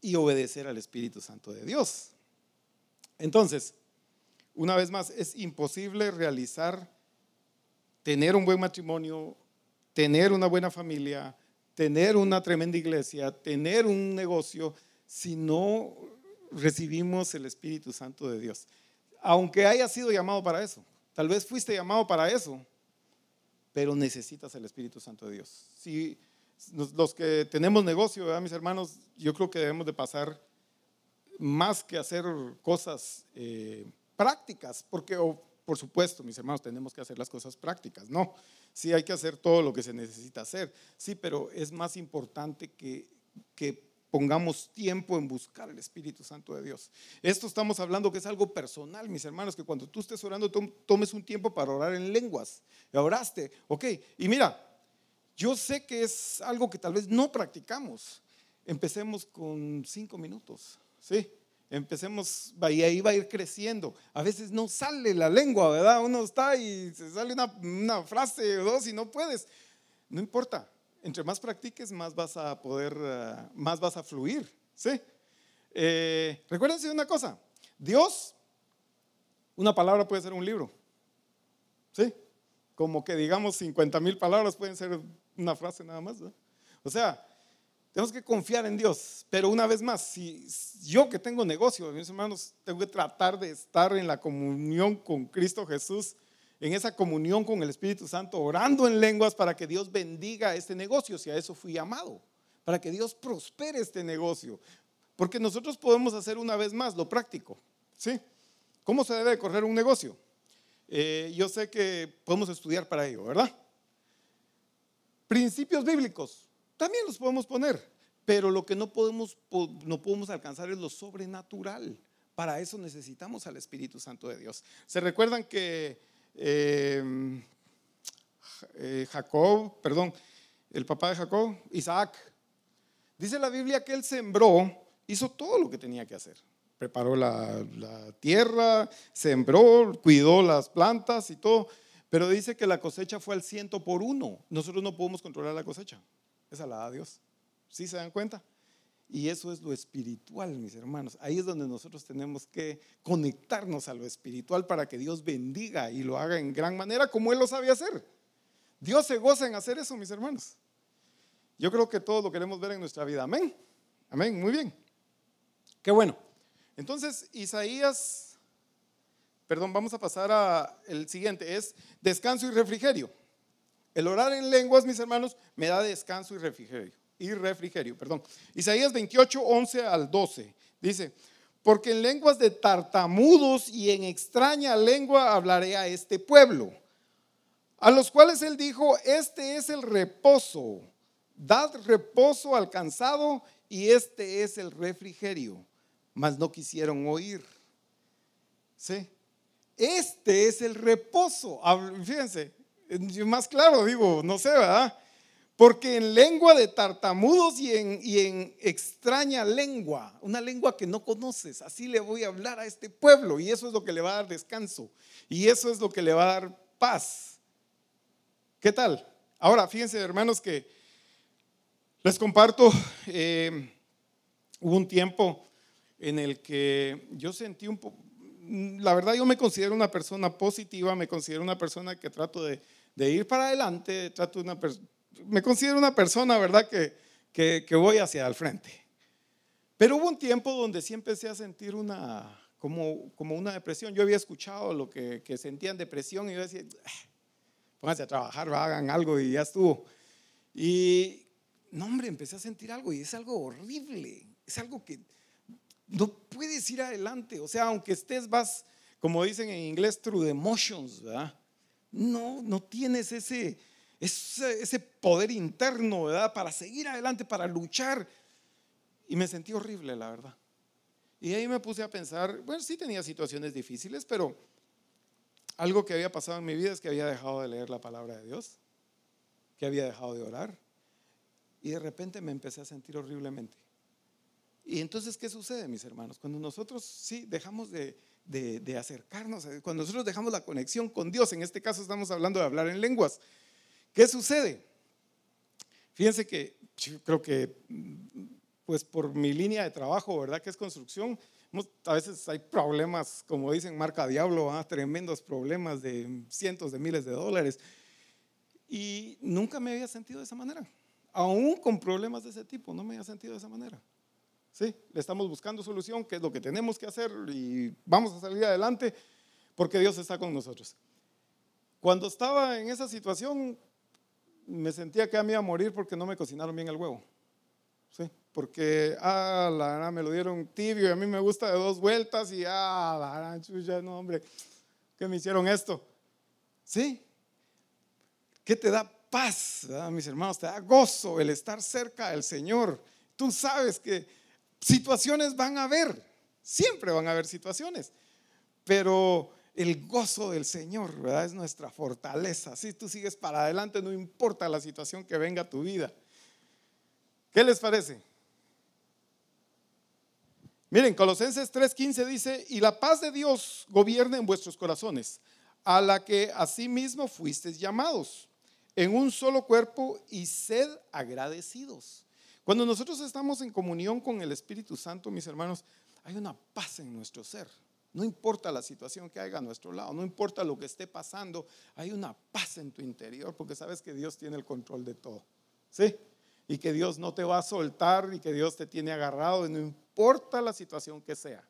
y obedecer al Espíritu Santo de Dios. Entonces, una vez más, es imposible realizar, tener un buen matrimonio, tener una buena familia, tener una tremenda iglesia, tener un negocio, si no recibimos el Espíritu Santo de Dios. Aunque haya sido llamado para eso, tal vez fuiste llamado para eso, pero necesitas el Espíritu Santo de Dios. Si los que tenemos negocio, mis hermanos, yo creo que debemos de pasar más que hacer cosas eh, prácticas, porque por supuesto, mis hermanos, tenemos que hacer las cosas prácticas, no sí hay que hacer todo lo que se necesita hacer, sí, pero es más importante que, que pongamos tiempo en buscar el Espíritu Santo de Dios. Esto estamos hablando que es algo personal, mis hermanos, que cuando tú estés orando, tomes un tiempo para orar en lenguas. Oraste, ok. Y mira, yo sé que es algo que tal vez no practicamos. Empecemos con cinco minutos, ¿sí? Empecemos, y ahí va a ir creciendo. A veces no sale la lengua, ¿verdad? Uno está y se sale una, frase o dos y no puedes. No importa, entre más practiques, más vas a poder, eh, más vas a fluir, ¿sí? Eh, recuérdense una cosa, Dios, una palabra puede ser un libro, ¿sí? Como que digamos 50 mil palabras pueden ser una frase nada más, O sea, tenemos que confiar en Dios. Pero una vez más, si yo que tengo negocio, mis hermanos, tengo que tratar de estar en la comunión con Cristo Jesús, en esa comunión con el Espíritu Santo, orando en lenguas para que Dios bendiga este negocio, si a eso fui llamado, para que Dios prospere este negocio. Porque nosotros podemos hacer una vez más lo práctico. ¿Sí? ¿Cómo se debe correr un negocio? Eh, yo sé que podemos estudiar para ello, ¿verdad? Principios bíblicos también los podemos poner, pero lo que no podemos, no podemos alcanzar es lo sobrenatural. Para eso necesitamos al Espíritu Santo de Dios. ¿Se recuerdan que eh, eh, Jacob, perdón, el papá de Jacob, Isaac, dice la Biblia que él sembró, hizo todo lo que tenía que hacer. Preparó la tierra, sembró, cuidó las plantas y todo, pero dice que la cosecha fue al ciento por uno. Nosotros no podemos controlar la cosecha. Esa la da Dios. ¿Sí se dan cuenta? Y eso es lo espiritual, mis hermanos. Ahí es donde nosotros tenemos que conectarnos a lo espiritual para que Dios bendiga y lo haga en gran manera como Él lo sabe hacer. Dios se goza en hacer eso, mis hermanos. Yo creo que todos lo queremos ver en nuestra vida. Amén. Amén. Muy bien. Qué bueno. Entonces, Isaías, perdón, vamos a pasar a el siguiente, es descanso y refrigerio. El orar en lenguas, mis hermanos, me da descanso y refrigerio. Y refrigerio, perdón. Isaías 28, 11 al 12. Dice, porque en lenguas de tartamudos y en extraña lengua hablaré a este pueblo, a los cuales él dijo, este es el reposo, dad reposo al cansado y este es el refrigerio, mas no quisieron oír. ¿Sí? Este es el reposo. Fíjense, más claro digo, no sé, ¿verdad? Porque en lengua de tartamudos y en, extraña lengua, una lengua que no conoces, así le voy a hablar a este pueblo y eso es lo que le va a dar descanso y eso es lo que le va a dar paz. ¿Qué tal? Ahora, fíjense hermanos que les comparto, eh, hubo un tiempo en el que yo sentí un poco, la verdad yo me considero una persona positiva, me considero una persona que trato de de ir para adelante, trato una me considero una persona, ¿verdad?, que, que, voy hacia el frente. Pero hubo un tiempo donde sí empecé a sentir una, como, como una depresión. Yo había escuchado lo que, que sentían depresión y yo decía, ah, pónganse a trabajar, hagan algo y ya estuvo. Y, no, hombre, empecé a sentir algo y es algo horrible. Es algo que no puedes ir adelante. O sea, aunque estés, vas, como dicen en inglés, through the emotions, ¿verdad? No, no tienes ese, ese, poder interno, ¿verdad? Para seguir adelante, para luchar. Y me sentí horrible, la verdad. Y ahí me puse a pensar, bueno, sí tenía situaciones difíciles, pero algo que había pasado en mi vida es que había dejado de leer la palabra de Dios, que había dejado de orar. y de repente me empecé a sentir horriblemente. Y entonces, ¿qué sucede, mis hermanos? Cuando nosotros sí dejamos de, de, acercarnos, cuando nosotros dejamos la conexión con Dios, en este caso estamos hablando de hablar en lenguas, ¿qué sucede? Fíjense que creo que, pues por mi línea de trabajo, ¿verdad? Que es construcción, a veces hay problemas, como dicen marca Diablo, tremendos problemas de cientos de miles de dólares. Y nunca me había sentido de esa manera. Aún con problemas de ese tipo, no me había sentido de esa manera. Sí, le estamos buscando solución, qué es lo que tenemos que hacer y vamos a salir adelante porque Dios está con nosotros. Cuando estaba en esa situación, me sentía que me iba a morir porque no me cocinaron bien el huevo. Sí, porque, ah, la verdad, me lo dieron tibio y a mí me gusta de dos vueltas y, ah, la chucha, no, hombre, ¿qué me hicieron esto? Sí, ¿qué te da paz, mis hermanos? Te da gozo el estar cerca del Señor. Tú sabes que situaciones van a haber, siempre van a haber situaciones, pero el gozo del Señor. Es nuestra fortaleza. Si tú sigues para adelante, no importa la situación que venga a tu vida. ¿Qué les parece? Miren, Colosenses 3:15 dice, y la paz de Dios gobierna en vuestros corazones, a la que asimismo fuisteis llamados, en un solo cuerpo y sed agradecidos. Cuando nosotros estamos en comunión con el Espíritu Santo, mis hermanos, hay una paz en nuestro ser. No importa la situación que haya a nuestro lado, no importa lo que esté pasando, hay una paz en tu interior porque sabes que Dios tiene el control de todo. ¿Sí? y que Dios no te va a soltar y que Dios te tiene agarrado, y no importa la situación que sea.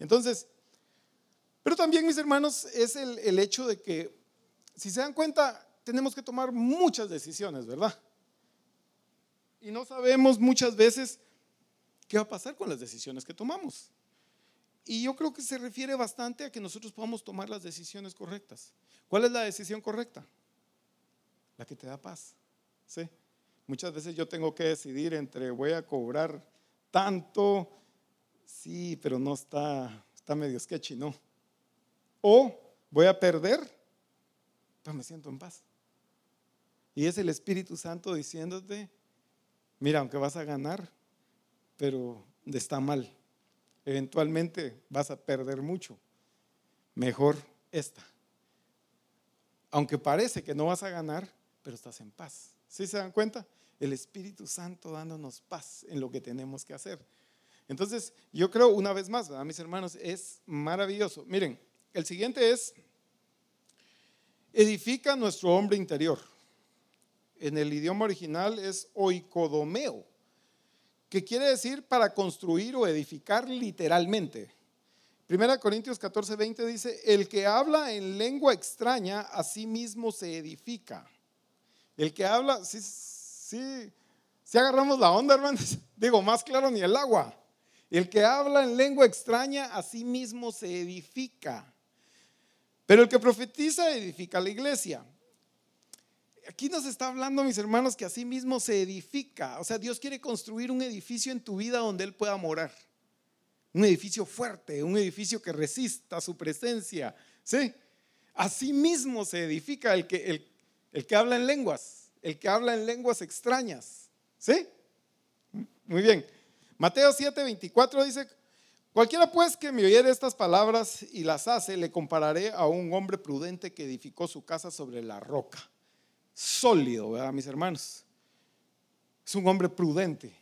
Entonces, pero también, mis hermanos, es el, el hecho de que, si se dan cuenta, tenemos que tomar muchas decisiones, ¿verdad? Y no sabemos muchas veces qué va a pasar con las decisiones que tomamos. Y yo creo que se refiere bastante a que nosotros podamos tomar las decisiones correctas. ¿Cuál es la decisión correcta? La que te da paz. ¿Sí? Muchas veces yo tengo que decidir entre voy a cobrar tanto, sí, pero no está, está medio sketchy, ¿no? O voy a perder, pero me siento en paz. Y es el Espíritu Santo diciéndote, mira, aunque vas a ganar, pero está mal. Eventualmente vas a perder mucho. Mejor esta. Aunque parece que no vas a ganar, pero estás en paz. ¿Sí se dan cuenta? el Espíritu Santo dándonos paz en lo que tenemos que hacer. Entonces, yo creo una vez más, mis hermanos, es maravilloso. Miren, el siguiente es, edifica nuestro hombre interior. En el idioma original es oikodomeo, que quiere decir para construir o edificar literalmente. Primera Corintios 14, 20 dice, el que habla en lengua extraña, a sí mismo se edifica. El que habla, sí, Sí, si agarramos la onda, hermanos. (laughs) Digo, más claro ni el agua. El que habla en lengua extraña, a sí mismo se edifica. Pero el que profetiza edifica la iglesia. Aquí nos está hablando, mis hermanos, que a sí mismo se edifica. O sea, Dios quiere construir un edificio en tu vida donde Él pueda morar. Un edificio fuerte, un edificio que resista su presencia. ¿Sí? Así mismo se edifica el que, el, el que habla en lenguas el que habla en lenguas extrañas. ¿Sí? Muy bien. Mateo 7, 24 dice, cualquiera pues que me oyere estas palabras y las hace, le compararé a un hombre prudente que edificó su casa sobre la roca. Sólido, ¿verdad, mis hermanos? Es un hombre prudente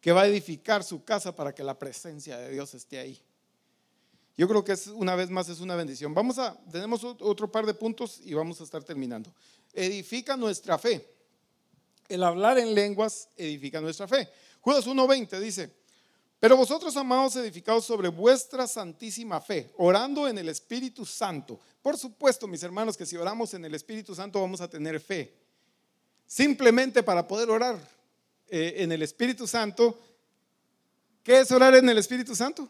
que va a edificar su casa para que la presencia de Dios esté ahí. Yo creo que es una vez más es una bendición. Vamos a tenemos otro par de puntos y vamos a estar terminando edifica nuestra fe. El hablar en lenguas edifica nuestra fe. Judas 1.20 dice, pero vosotros, amados, edificados sobre vuestra santísima fe, orando en el Espíritu Santo. Por supuesto, mis hermanos, que si oramos en el Espíritu Santo vamos a tener fe. Simplemente para poder orar eh, en el Espíritu Santo, ¿qué es orar en el Espíritu Santo?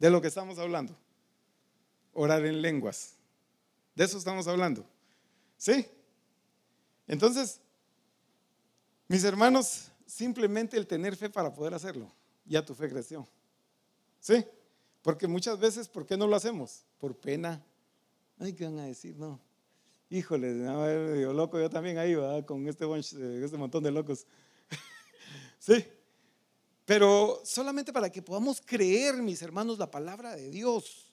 De lo que estamos hablando orar en lenguas. De eso estamos hablando. ¿Sí? Entonces, mis hermanos, simplemente el tener fe para poder hacerlo, ya tu fe creció. ¿Sí? Porque muchas veces, ¿por qué no lo hacemos? Por pena. Ay, ¿qué van a decir? No. Híjole, no, loco yo también ahí, va con este, este montón de locos. (laughs) sí. Pero solamente para que podamos creer, mis hermanos, la palabra de Dios.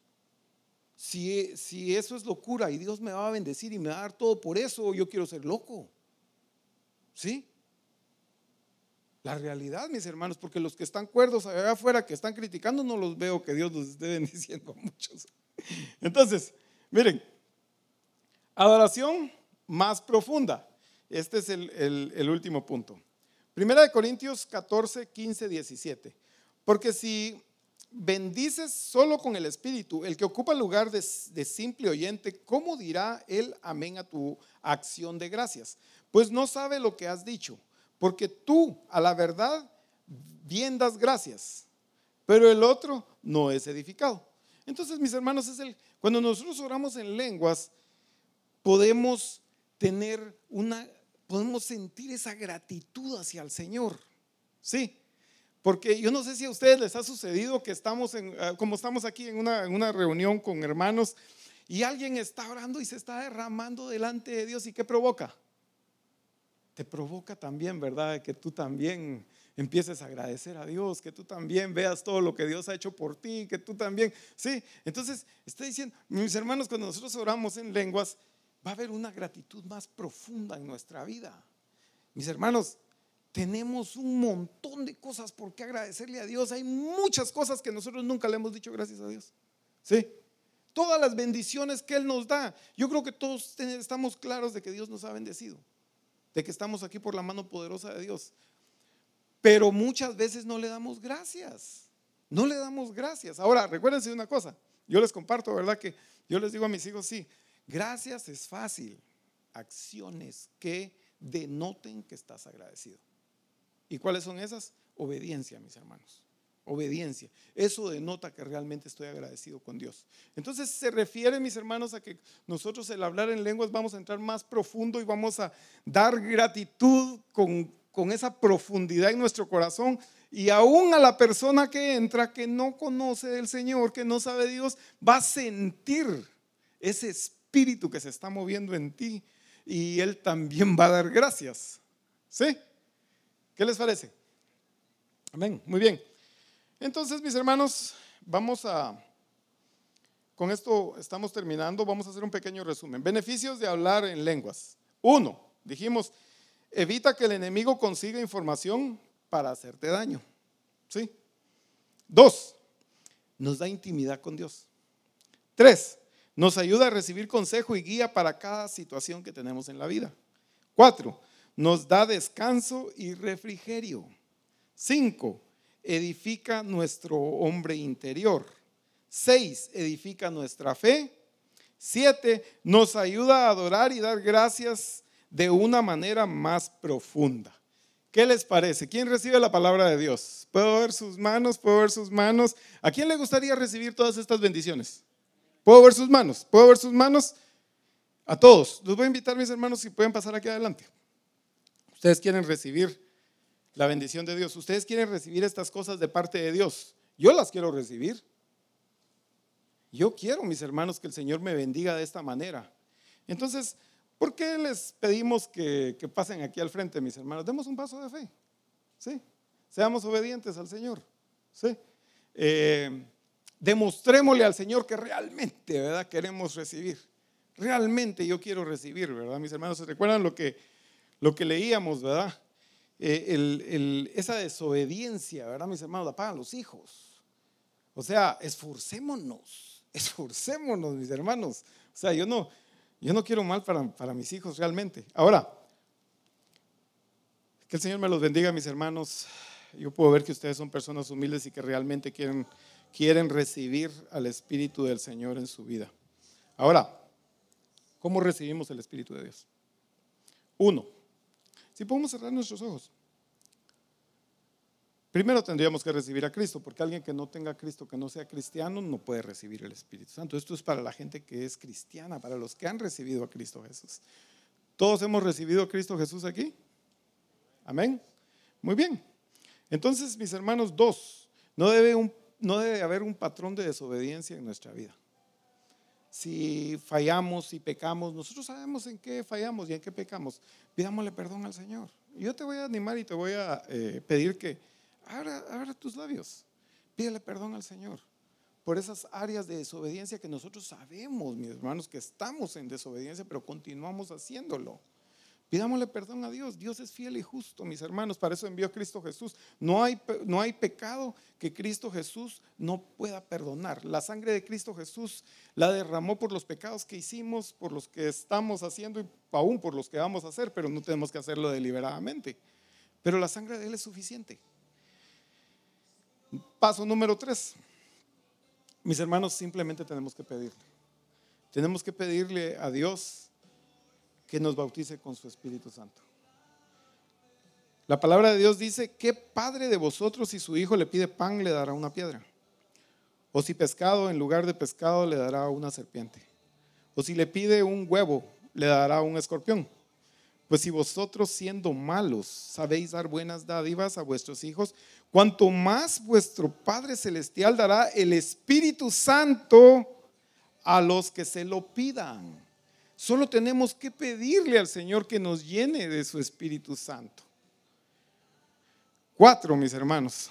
Si, si eso es locura y Dios me va a bendecir y me va a dar todo por eso, yo quiero ser loco. ¿Sí? La realidad, mis hermanos, porque los que están cuerdos allá afuera, que están criticando, no los veo que Dios los esté (laughs) bendiciendo a muchos. Entonces, miren, adoración más profunda. Este es el, último punto. Primera de Corintios 14, 15, 17. Porque si bendices solo con el Espíritu, el que ocupa el lugar de, simple oyente, ¿cómo dirá él amén a tu acción de gracias? Pues no sabe lo que has dicho, porque tú a la verdad bien das gracias, pero el otro no es edificado. Entonces, mis hermanos, cuando nosotros oramos en lenguas, podemos tener una, podemos sentir esa gratitud hacia el Señor. Sí, porque yo no sé si a ustedes les ha sucedido que estamos, en, ah, como estamos aquí en una, en una reunión con hermanos, y alguien está orando y se está derramando delante de Dios, ¿y qué provoca? Te provoca también, ¿verdad? Que tú también empieces a agradecer a Dios, que tú también veas todo lo que Dios ha hecho por ti, que tú también, sí. Entonces, estoy diciendo, mis hermanos, cuando nosotros oramos en lenguas, va a haber una gratitud más profunda en nuestra vida. Mis hermanos, tenemos un montón de cosas por qué agradecerle a Dios. Hay muchas cosas que nosotros nunca le hemos dicho gracias a Dios. ¿Sí? Todas las bendiciones que Él nos da. Yo creo que todos estamos claros de que Dios nos ha bendecido. De que estamos aquí por la mano poderosa de Dios. Pero muchas veces no le damos gracias. No le damos gracias. Ahora, recuérdense una cosa. Yo les comparto, ¿verdad? Que yo les digo a mis hijos, sí, gracias es fácil. Acciones que denoten que estás agradecido. ¿Y cuáles son esas? Obediencia, mis hermanos. Obediencia. Eso denota que realmente estoy agradecido con Dios. Entonces se refiere, mis hermanos, a que nosotros el hablar en lenguas vamos a entrar más profundo y vamos a dar gratitud con, con esa profundidad en nuestro corazón. Y aún a la persona que entra, que no conoce del Señor, que no sabe Dios, va a sentir ese espíritu que se está moviendo en ti y él también va a dar gracias. ¿Sí? ¿Qué les parece? Amén, muy bien. Entonces, mis hermanos, vamos a, con esto estamos terminando, vamos a hacer un pequeño resumen. Beneficios de hablar en lenguas. Uno, dijimos, evita que el enemigo consiga información para hacerte daño. ¿Sí? Dos, nos da intimidad con Dios. Tres, nos ayuda a recibir consejo y guía para cada situación que tenemos en la vida. Cuatro, nos da descanso y refrigerio. Cinco, edifica nuestro hombre interior. Seis, edifica nuestra fe. Siete, nos ayuda a adorar y dar gracias de una manera más profunda. ¿Qué les parece? ¿Quién recibe la palabra de Dios? ¿Puedo ver sus manos? ¿Puedo ver sus manos? ¿A quién le gustaría recibir todas estas bendiciones? ¿Puedo ver sus manos? ¿Puedo ver sus manos? A todos. Los voy a invitar, mis hermanos, si pueden pasar aquí adelante. Ustedes quieren recibir la bendición de Dios. Ustedes quieren recibir estas cosas de parte de Dios. Yo las quiero recibir. Yo quiero, mis hermanos, que el Señor me bendiga de esta manera. Entonces, ¿por qué les pedimos que, pasen aquí al frente, mis hermanos? Demos un paso de fe. ¿Sí? Seamos obedientes al Señor. ¿Sí? Eh, demostrémosle al Señor que realmente, ¿verdad? Queremos recibir. Realmente yo quiero recibir, ¿verdad? Mis hermanos, ¿se recuerdan lo que lo que leíamos, ¿verdad? Eh, esa desobediencia, ¿verdad, mis hermanos? La pagan los hijos. O sea, esforcémonos, (laughs) esforcémonos, mis hermanos. O sea, yo no, yo no quiero mal para, para mis hijos realmente. Ahora, que el Señor me los bendiga, mis hermanos. Yo puedo ver que ustedes son personas humildes y que realmente quieren, quieren recibir al Espíritu del Señor en su vida. Ahora, ¿cómo recibimos el Espíritu de Dios? Uno, si podemos cerrar nuestros ojos. Primero tendríamos que recibir a Cristo, porque alguien que no tenga a Cristo, que no sea cristiano, no puede recibir el Espíritu Santo. Esto es para la gente que es cristiana, para los que han recibido a Cristo Jesús. ¿Todos hemos recibido a Cristo Jesús aquí? Amén. Muy bien. Entonces, mis hermanos, dos, no debe, no debe haber un patrón de desobediencia en nuestra vida. Si fallamos, y pecamos, nosotros sabemos en qué fallamos y en qué pecamos. Pidámosle perdón al Señor. Yo te voy a animar y te voy a eh, pedir que abra, abra tus labios. Pídele perdón al Señor por esas áreas de desobediencia que nosotros sabemos, mis hermanos, que estamos en desobediencia, pero continuamos haciéndolo. Pidámosle perdón a Dios. Dios es fiel y justo, mis hermanos. Para eso envió a Cristo Jesús. No hay, no hay pecado que Cristo Jesús no pueda perdonar. La sangre de Cristo Jesús la derramó por los pecados que hicimos, por los que estamos haciendo y aún por los que vamos a hacer, pero no tenemos que hacerlo deliberadamente. Pero la sangre de Él es suficiente. Paso número tres. Mis hermanos, simplemente tenemos que pedirle. Tenemos que pedirle a Dios que nos bautice con su Espíritu Santo. La palabra de Dios dice, ¿qué padre de vosotros si su hijo le pide pan le dará una piedra? O si pescado en lugar de pescado le dará una serpiente? O si le pide un huevo le dará un escorpión? Pues si vosotros siendo malos sabéis dar buenas dádivas a vuestros hijos, cuanto más vuestro Padre Celestial dará el Espíritu Santo a los que se lo pidan. Solo tenemos que pedirle al Señor que nos llene de su Espíritu Santo. Cuatro, mis hermanos.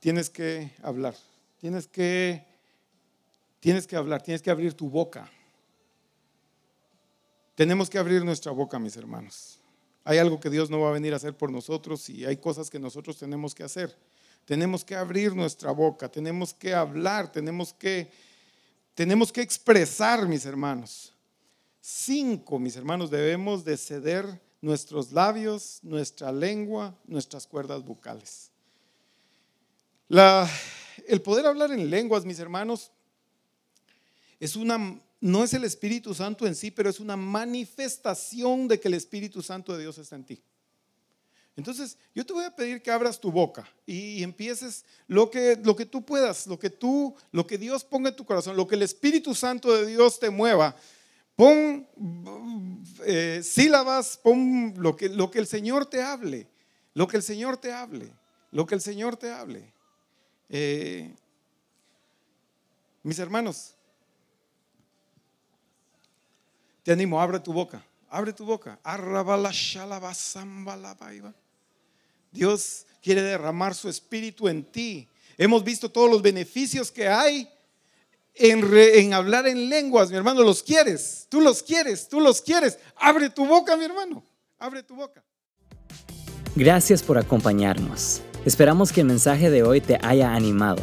Tienes que hablar. Tienes que tienes que hablar, tienes que abrir tu boca. Tenemos que abrir nuestra boca, mis hermanos. Hay algo que Dios no va a venir a hacer por nosotros y hay cosas que nosotros tenemos que hacer. Tenemos que abrir nuestra boca, tenemos que hablar, tenemos que tenemos que expresar, mis hermanos. Cinco, mis hermanos, debemos de ceder nuestros labios, nuestra lengua, nuestras cuerdas vocales. el poder hablar en lenguas, mis hermanos, es una, no es el Espíritu Santo en sí, pero es una manifestación de que el Espíritu Santo de Dios está en ti. Entonces, yo te voy a pedir que abras tu boca y, empieces lo que, lo que tú puedas, lo que tú, lo que Dios ponga en tu corazón, lo que el Espíritu Santo de Dios te mueva. Pon eh, sílabas, pon lo que, lo que el Señor te hable, lo que el Señor te hable, lo que el Señor te hable. Eh, mis hermanos, te animo, abre tu boca, abre tu boca. Dios quiere derramar su espíritu en ti. Hemos visto todos los beneficios que hay en, hablar en lenguas, mi hermano. Los quieres, tú los quieres, tú los quieres. Abre tu boca, mi hermano. Abre tu boca. Gracias por acompañarnos. Esperamos que el mensaje de hoy te haya animado.